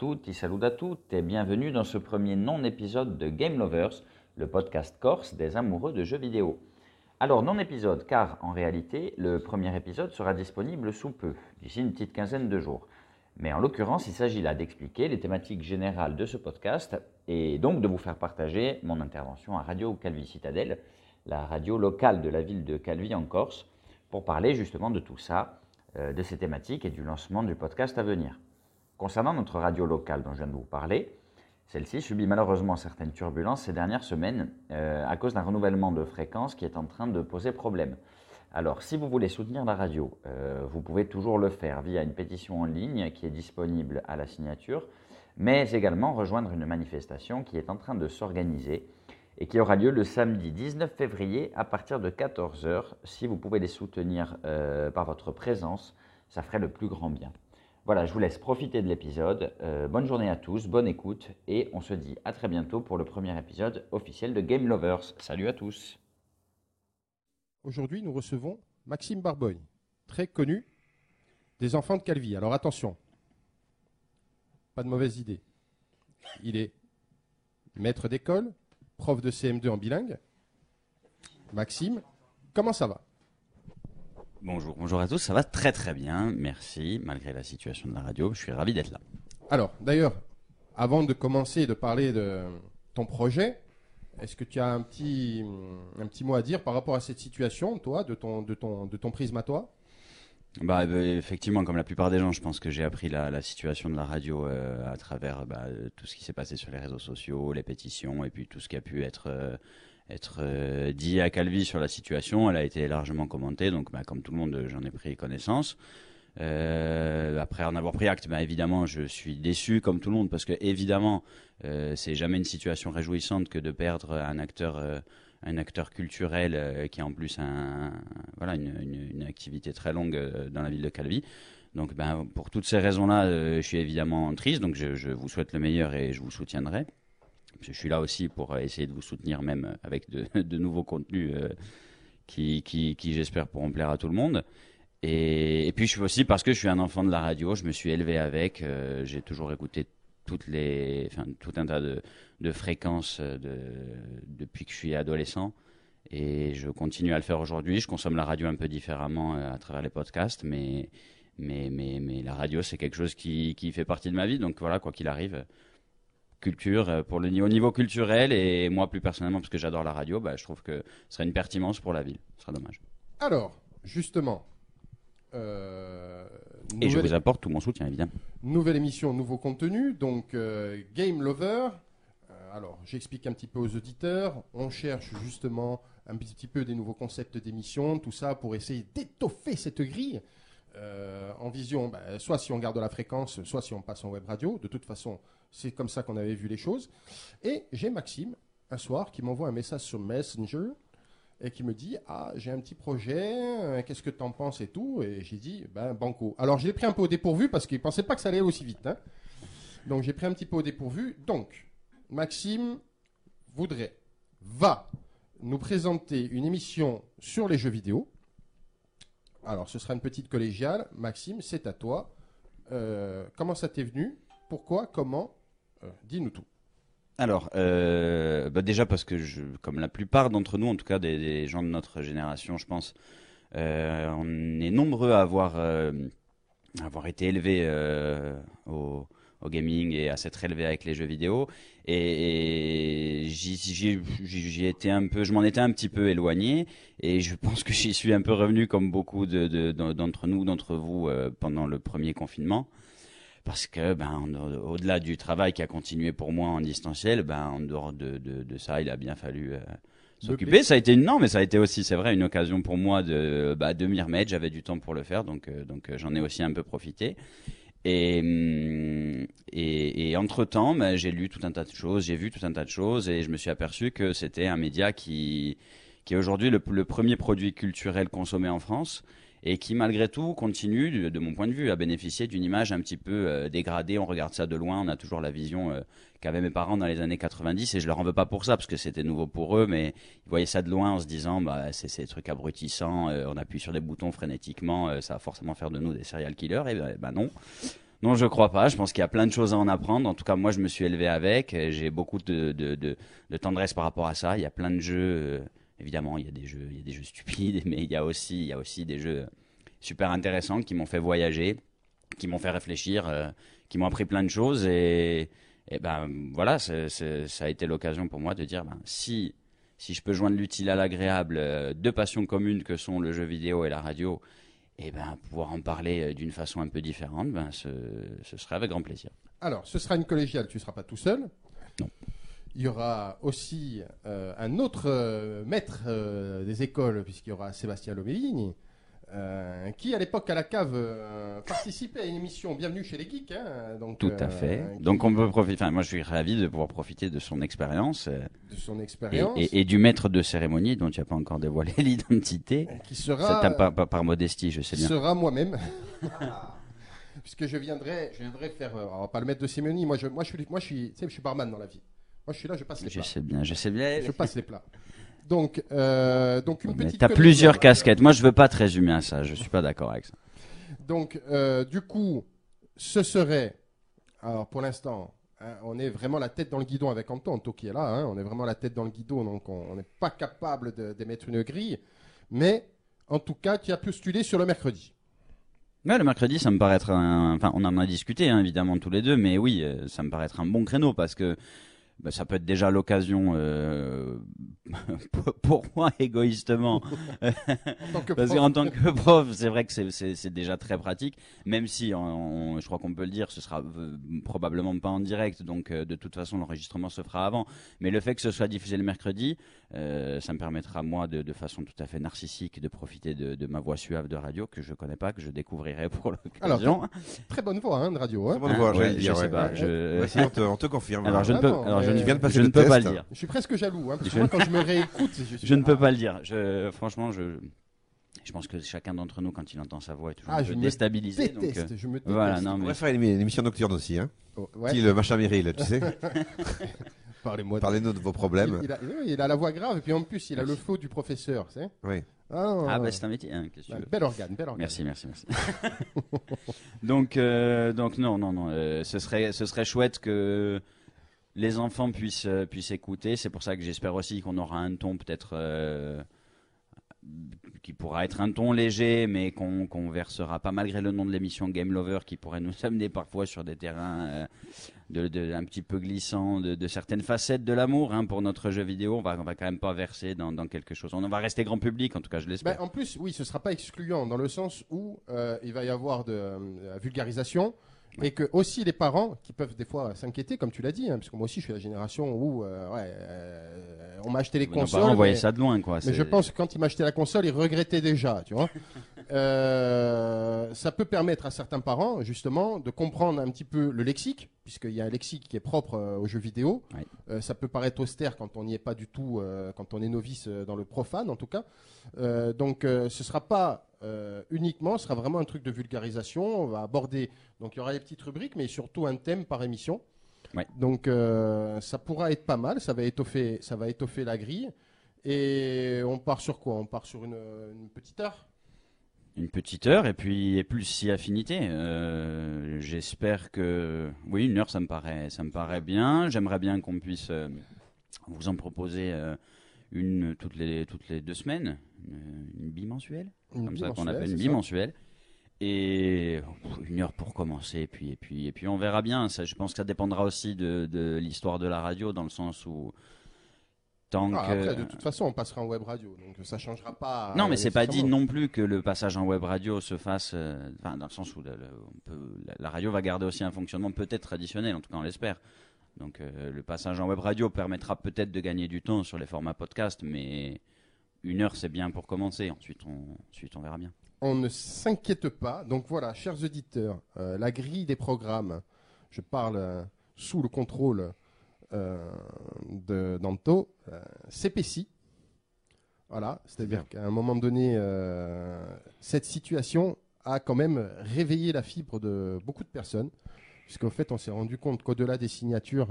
Salut à toutes, salut à toutes et bienvenue dans ce premier non-épisode de Game Lovers, le podcast corse des amoureux de jeux vidéo. Alors non-épisode car en réalité le premier épisode sera disponible sous peu, d'ici une petite quinzaine de jours. Mais en l'occurrence il s'agit là d'expliquer les thématiques générales de ce podcast et donc de vous faire partager mon intervention à Radio Calvi Citadelle, la radio locale de la ville de Calvi en Corse, pour parler justement de tout ça, euh, de ces thématiques et du lancement du podcast à venir. Concernant notre radio locale dont je viens de vous parler, celle-ci subit malheureusement certaines turbulences ces dernières semaines euh, à cause d'un renouvellement de fréquence qui est en train de poser problème. Alors, si vous voulez soutenir la radio, euh, vous pouvez toujours le faire via une pétition en ligne qui est disponible à la signature, mais également rejoindre une manifestation qui est en train de s'organiser et qui aura lieu le samedi 19 février à partir de 14h. Si vous pouvez les soutenir euh, par votre présence, ça ferait le plus grand bien. Voilà, je vous laisse profiter de l'épisode. Euh, bonne journée à tous, bonne écoute et on se dit à très bientôt pour le premier épisode officiel de Game Lovers. Salut à tous. Aujourd'hui, nous recevons Maxime Barbogne, très connu des enfants de Calvi. Alors attention, pas de mauvaise idée. Il est maître d'école, prof de CM2 en bilingue. Maxime, comment ça va? Bonjour, bonjour à tous, ça va très très bien, merci, malgré la situation de la radio, je suis ravi d'être là. Alors, d'ailleurs, avant de commencer de parler de ton projet, est-ce que tu as un petit, un petit mot à dire par rapport à cette situation, toi, de ton, de ton, de ton prisme à toi? Bah, bah, effectivement, comme la plupart des gens, je pense que j'ai appris la, situation de la radio euh, à travers bah, tout ce qui s'est passé sur les réseaux sociaux, les pétitions, et puis tout ce qui a pu être euh, euh, dit à Calvi sur la situation. Elle a été largement commentée, donc bah, comme tout le monde, j'en ai pris connaissance. Euh, après en avoir pris acte, évidemment, je suis déçu comme tout le monde parce que évidemment, euh, c'est jamais une situation réjouissante que de perdre un acteur, un acteur culturel qui a en plus un, une, activité très longue dans la ville de Calvi. Donc, ben, pour toutes ces raisons-là, je suis évidemment triste. Donc, je, vous souhaite le meilleur et je vous soutiendrai je suis là aussi pour essayer de vous soutenir même avec de, nouveaux contenus euh, qui, j'espère pourront plaire à tout le monde. Et, puis je suis aussi parce que je suis un enfant de la radio, je me suis élevé avec, euh, j'ai toujours écouté toutes les, enfin, tout un tas de, de fréquences euh, de, depuis que je suis adolescent. Et je continue à le faire aujourd'hui. Je consomme la radio un peu différemment à travers les podcasts, mais, mais, mais, mais la radio, c'est quelque chose qui, qui fait partie de ma vie. Donc voilà, quoi qu'il arrive, culture, euh, pour le au niveau culturel et moi plus personnellement parce que j'adore la radio, bah, je trouve que ce serait une pertinence pour la ville. Ce serait dommage. Alors, justement. Euh, et je vous apporte tout mon soutien évidemment. Nouvelle émission, nouveau contenu, donc euh, Game Lover. alors, j'explique un petit peu aux auditeurs. On cherche justement un petit peu des nouveaux concepts d'émission, tout ça pour essayer d'étoffer cette grille. en vision, bah, soit si on garde la fréquence, soit si on passe en web radio. De toute façon, c'est comme ça qu'on avait vu les choses. Et j'ai Maxime, un soir, qui m'envoie un message sur Messenger et qui me dit Ah, j'ai un petit projet, euh, qu'est-ce que tu en penses et tout. Et j'ai dit Ben, banco. Alors, je l'ai pris un peu au dépourvu parce qu'il ne pensait pas que ça allait aussi vite. Hein. Donc, j'ai pris un petit peu au dépourvu. Donc, Maxime voudrait, va nous présenter une émission sur les jeux vidéo. Alors, ce sera une petite collégiale. Maxime, c'est à toi. Euh, comment ça t'est venu? Pourquoi? Comment? Euh, dis-nous tout. Alors, euh, bah déjà parce que, comme la plupart d'entre nous, en tout cas des, gens de notre génération, je pense, euh, on est nombreux à avoir, avoir été élevés au, gaming et à s'être élevés avec les jeux vidéo. Et, j'y étais un peu, je m'en étais un petit peu éloigné. Et je pense que j'y suis un peu revenu comme beaucoup d'entre nous, d'entre vous, pendant le premier confinement parce que ben au-delà du travail qui a continué pour moi en distanciel, ben en dehors de, de, ça, il a bien fallu euh, s'occuper. Ça a été une non, mais ça a été aussi, c'est vrai, une occasion pour moi de bah, de m'y remettre. J'avais du temps pour le faire, donc euh, donc euh, j'en ai aussi un peu profité. Et, hum, et, et entre temps, ben, j'ai lu tout un tas de choses, j'ai vu tout un tas de choses, et je me suis aperçu que c'était un média qui qui est aujourd'hui le, le premier produit culturel consommé en France et qui malgré tout continue, de, mon point de vue, à bénéficier d'une image un petit peu euh, dégradée. On regarde ça de loin, on a toujours la vision euh, qu'avaient mes parents dans les années 90 et je leur en veux pas pour ça parce que c'était nouveau pour eux, mais ils voyaient ça de loin en se disant bah c'est ces trucs abrutissants, euh, on appuie sur des boutons frénétiquement, ça va forcément faire de nous des serial killers et ben, ben non. Non, je crois pas. Je pense qu'il y a plein de choses à en apprendre. En tout cas, moi, je me suis élevé avec. J'ai beaucoup de, tendresse par rapport à ça. Il y a plein de jeux. Évidemment, il y a des jeux, il y a des jeux stupides, mais il y a aussi, il y a aussi des jeux super intéressants qui m'ont fait voyager, qui m'ont fait réfléchir, euh, qui m'ont appris plein de choses. Et, et ben voilà, ça a été l'occasion pour moi de dire, ben, si si je peux joindre l'utile à l'agréable, euh, deux passions communes que sont le jeu vidéo et la radio, et ben, pouvoir en parler euh, d'une façon un peu différente, ben, ce, ce, serait avec grand plaisir. Alors, ce sera une collégiale, tu ne seras pas tout seul. Non. Il y aura aussi euh, un autre euh, maître des écoles, puisqu'il y aura Sébastien Loméligne, euh, qui à l'époque à la cave euh, participait à une émission Bienvenue chez les geeks. Hein, donc, Tout à euh, fait. Donc on peut profiter. Enfin, moi je suis ravi de pouvoir profiter de son expérience. de son expérience. Et, du maître de cérémonie dont tu n'as pas encore dévoilé l'identité. Qui sera. Pas, par modestie, je sais bien. Sera moi-même. Puisque je viendrai, je viendrai faire. va pas le maître de cérémonie. Moi je, moi je suis, moi je suis, je suis barman dans la vie. Moi je suis là, je passe les plats. Je sais bien, je sais bien. Je passe les plats. Donc, euh, donc une petite. T'as plusieurs casquettes. Moi, je veux pas te résumer à ça. Je suis pas d'accord avec ça. Donc, euh, du coup, ce serait. Alors, pour l'instant, hein, on est vraiment la tête dans le guidon avec Anton, Anto qui est là. Hein. on est vraiment la tête dans le guidon, donc on n'est pas capable d'émettre une grille. Mais, en tout cas, tu as postulé sur le mercredi. Ouais, le mercredi, ça me paraît être un... Enfin, on en a discuté, hein, évidemment, tous les deux, mais oui, euh, ça me paraît être un bon créneau parce que bah, ça peut être déjà l'occasion euh, pour moi égoïstement. Parce qu'en tant que prof c'est vrai que c'est déjà très pratique. Même si je crois qu'on peut le dire ce sera euh, probablement pas en direct. Donc euh, de toute façon l'enregistrement se fera avant. Mais le fait que ce soit diffusé le mercredi ça me permettra moi de, de, façon tout à fait narcissique de profiter de, de, ma voix suave de radio que je connais pas que je découvrirai pour l'occasion. Très bonne voix hein, de radio hein. très bonne voix hein, je, sais pas je... on, te, on, te, confirme. Alors je ne peux alors, je, viens de passer je ne peux pas le dire. Je suis presque jaloux, hein, parce que moi, quand je me réécoute, je, je ne peux pas le dire. Je, franchement, je, je pense que chacun d'entre nous, quand il entend sa voix, est toujours ah, un peu déstabilisé. Déteste, donc, euh, je me déteste. Voilà, non, On pourrait faire une, émission nocturne aussi, hein. Oh, ouais. le machin Meryl, tu sais. Parlez-moi. Parlez-nous de vos problèmes. Il, a, il, a, la voix grave et puis en plus il a le faux du professeur, tu sais. Oui. Ah, ah bah c'est un métier. Hein, bah, bel organe, bel organe. Merci, merci, merci. donc, euh, donc non, non, non. Euh, ce serait, ce serait chouette que les enfants puissent, euh, puissent écouter. C'est pour ça que j'espère aussi qu'on aura un ton peut-être euh, qui pourra être un ton léger, mais qu'on versera pas malgré le nom de l'émission Game Lover, qui pourrait nous amener parfois sur des terrains euh, de, un petit peu glissants de, certaines facettes de l'amour. Hein, pour notre jeu vidéo, on va, on va quand même pas verser dans, quelque chose. On va rester grand public, en tout cas, je l'espère. Ben, en plus, oui, ce sera pas excluant dans le sens où il va y avoir de la vulgarisation. Et que aussi les parents qui peuvent des fois s'inquiéter, comme tu l'as dit, hein, parce que moi aussi je suis la génération où euh, ouais, euh, on m'a acheté les consoles. On voyait ça de loin, quoi. Mais je pense que quand il m'a acheté la console, il regrettait déjà, tu vois. euh, ça peut permettre à certains parents, justement, de comprendre un petit peu le lexique, puisqu'il y a un lexique qui est propre euh, aux jeux vidéo. Euh, ça peut paraître austère quand on n'y est pas du tout, quand on est novice dans le profane, en tout cas. donc, ce sera pas euh, uniquement, ce sera vraiment un truc de vulgarisation. On va aborder, donc il y aura des petites rubriques, mais surtout un thème par émission. Donc euh, ça pourra être pas mal, ça va étoffer, ça va étoffer la grille. Et on part sur quoi? On part sur une, petite heure? Une petite heure et puis et plus si affinité. Euh, j'espère que oui, une heure ça me paraît ça me paraît bien. J'aimerais bien qu'on puisse vous en proposer une toutes les toutes les deux semaines, une bimensuelle comme ça qu'on appelle une bimensuelle. Et une heure pour commencer, et puis, et puis, et puis on verra bien. Ça, je pense que ça dépendra aussi de, de l'histoire de la radio, dans le sens où. Ah. Après, de toute façon, on passera en web radio, donc ça changera pas. Non, mais c'est pas dit non plus que le passage en web radio se fasse, euh, enfin, dans le sens où la, radio va garder aussi un fonctionnement peut-être traditionnel, en tout cas on l'espère. Donc euh, le passage en web radio permettra peut-être de gagner du temps sur les formats podcast, mais une heure, c'est bien pour commencer. Ensuite on, ensuite, on verra bien. On ne s'inquiète pas. Donc voilà, chers auditeurs, euh, la grille des programmes, je parle euh, sous le contrôle euh, de d'Anto, CPC. Voilà, c'est-à-dire qu'à un moment donné, cette situation a quand même réveillé la fibre de beaucoup de personnes, puisqu'en fait, on s'est rendu compte qu'au-delà des signatures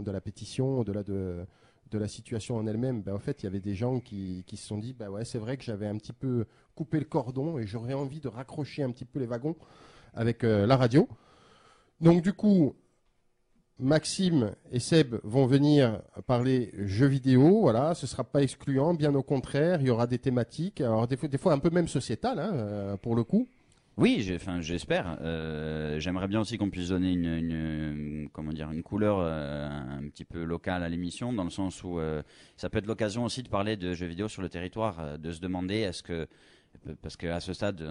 de la pétition, au-delà de, de la situation en elle-même, ben, en fait, il y avait des gens qui, qui se sont dit, bah ouais, c'est vrai que j'avais un petit peu coupé le cordon et j'aurais envie de raccrocher un petit peu les wagons avec euh, la radio. Donc du coup, Maxime et Seb vont venir parler jeux vidéo, voilà, ce sera pas excluant, bien au contraire, il y aura des thématiques, alors des fois, un peu même sociétales, hein, euh, pour le coup. Oui, enfin, j'espère. Euh, j'aimerais bien aussi qu'on puisse donner une, comment dire, une couleur euh, un petit peu locale à l'émission, dans le sens où ça peut être l'occasion aussi de parler de jeux vidéo sur le territoire, de se demander est-ce que parce qu'à ce stade,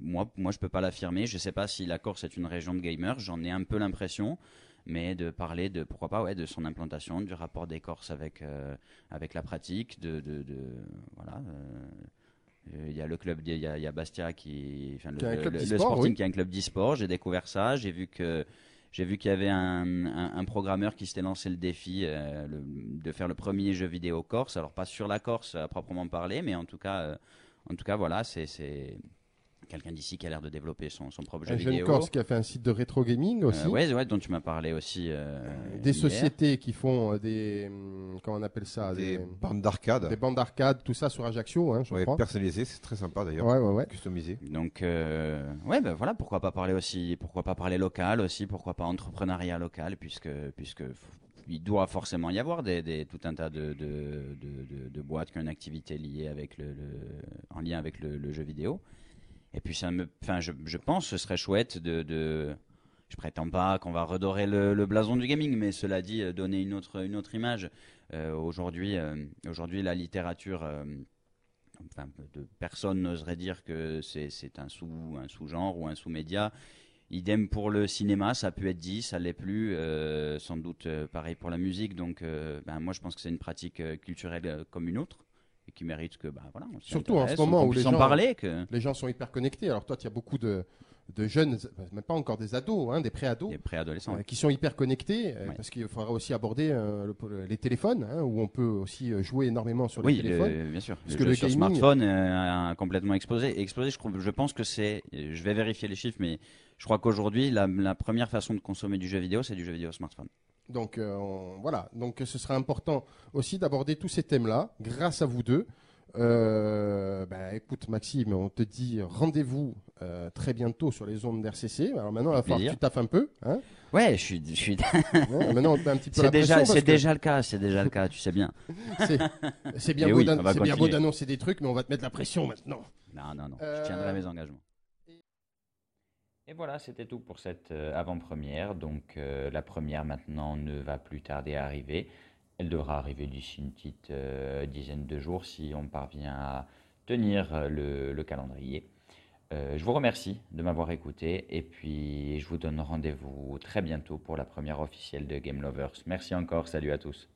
moi, moi, je peux pas l'affirmer. Je sais pas si la Corse est une région de gamers. J'en ai un peu l'impression mais de parler de pourquoi pas ouais de son implantation, du rapport des Corses avec euh, avec la pratique, de, de, voilà. Euh, il y a le club, il y a, y a Bastia qui, enfin, le, le, Sporting qui est un club d'e-sport. J'ai découvert ça. J'ai vu que j'ai vu qu'il y avait un, un, programmeur qui s'était lancé le défi euh, de faire le premier jeu vidéo corse. Alors pas sur la Corse à proprement parler, mais en tout cas, en tout cas voilà, c'est quelqu'un d'ici qui a l'air de développer son, son propre jeu vidéo. Un jeune Corse qui a fait un site de rétro gaming aussi. Euh, ouais, ouais, dont tu m'as parlé aussi. Euh, des sociétés qui font euh, des, hum, comment on appelle ça, des, bandes d'arcade. Des bandes d'arcade, tout ça sur Ajaccio, hein, je ouais, crois. Personnalisé, c'est très sympa d'ailleurs. Ouais, ouais, ouais. Customisé. Donc, ouais, ben voilà, pourquoi pas parler aussi, pourquoi pas parler local aussi, pourquoi pas entrepreneuriat local, puisque, puisque il doit forcément y avoir des, des tout un tas de, de, de, de, boîtes qui ont une activité liée avec le, le en lien avec le, le jeu vidéo. Et puis ça me, enfin, je, pense que ce serait chouette de, de je prétends pas qu'on va redorer le, blason du gaming, mais cela dit, euh, donner une autre, une autre image. Euh, aujourd'hui, euh, aujourd'hui, la littérature, personne n'oserait dire que c'est un sous, un sous-genre ou un sous-média. Idem pour le cinéma, ça a pu être dit, ça l'est plus, sans doute pareil pour la musique. Donc, ben, moi, je pense que c'est une pratique culturelle comme une autre et qui mérite que, bah, voilà, surtout en ce moment où les gens, parler, que... les gens sont hyper connectés. Alors toi, tu as beaucoup de, de jeunes, même pas encore des ados, hein, des pré-ados, des préadolescents, euh, qui sont hyper connectés, euh, parce qu'il faudra aussi aborder euh, les téléphones, hein, où on peut aussi jouer énormément sur les téléphones. Oui, bien sûr. Parce le que le sur smartphone a complètement explosé. explosé, je, je pense que c'est, je vais vérifier les chiffres, mais je crois qu'aujourd'hui, la, la première façon de consommer du jeu vidéo, c'est du jeu vidéo smartphone. Donc euh, voilà, donc ce sera important aussi d'aborder tous ces thèmes-là grâce à vous deux. Euh, bah, écoute Maxime, on te dit rendez-vous euh, très bientôt sur les ondes d'RCC. Alors maintenant, il va falloir que tu taffes un peu. Hein ouais, je suis. Je suis... maintenant, on te met un petit peu C'est déjà, c'est déjà le cas, c'est déjà le cas, tu sais bien. C'est bien, beau, bien beau d'annoncer des trucs, mais on va te mettre la pression maintenant. Non, non, non, je tiendrai mes engagements. Et voilà, c'était tout pour cette euh, avant-première. Donc euh, la première maintenant ne va plus tarder à arriver. Elle devra arriver d'ici une petite euh, dizaine de jours si on parvient à tenir le, calendrier. je vous remercie de m'avoir écouté et puis je vous donne rendez-vous très bientôt pour la première officielle de Game Lovers. Merci encore, salut à tous.